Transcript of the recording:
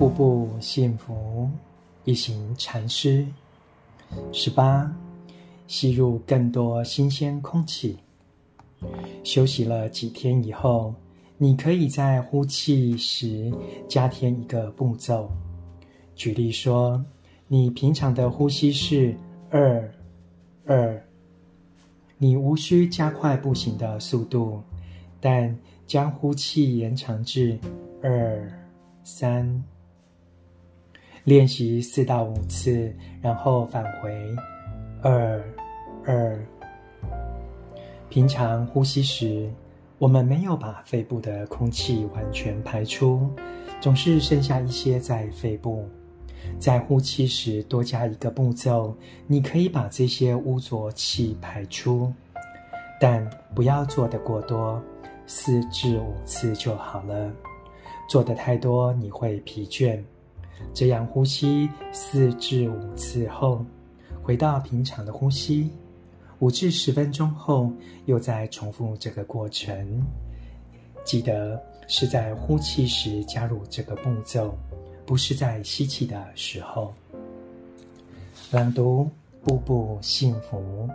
步步幸福，一行禅师。十八，吸入更多新鲜空气。休息了几天以后，你可以在呼气时加添一个步骤。举例说，你平常的呼吸是二二，你无需加快步行的速度，但将呼气延长至二三。练习四到五次，然后返回二二。平常呼吸时，我们没有把肺部的空气完全排出，总是剩下一些在肺部。在呼气时多加一个步骤，你可以把这些污浊气排出，但不要做得过多，四至五次就好了。做得太多，你会疲倦。这样呼吸四至五次后，回到平常的呼吸。五至十分钟后，又再重复这个过程。记得是在呼气时加入这个步骤，不是在吸气的时候。朗读，步步幸福。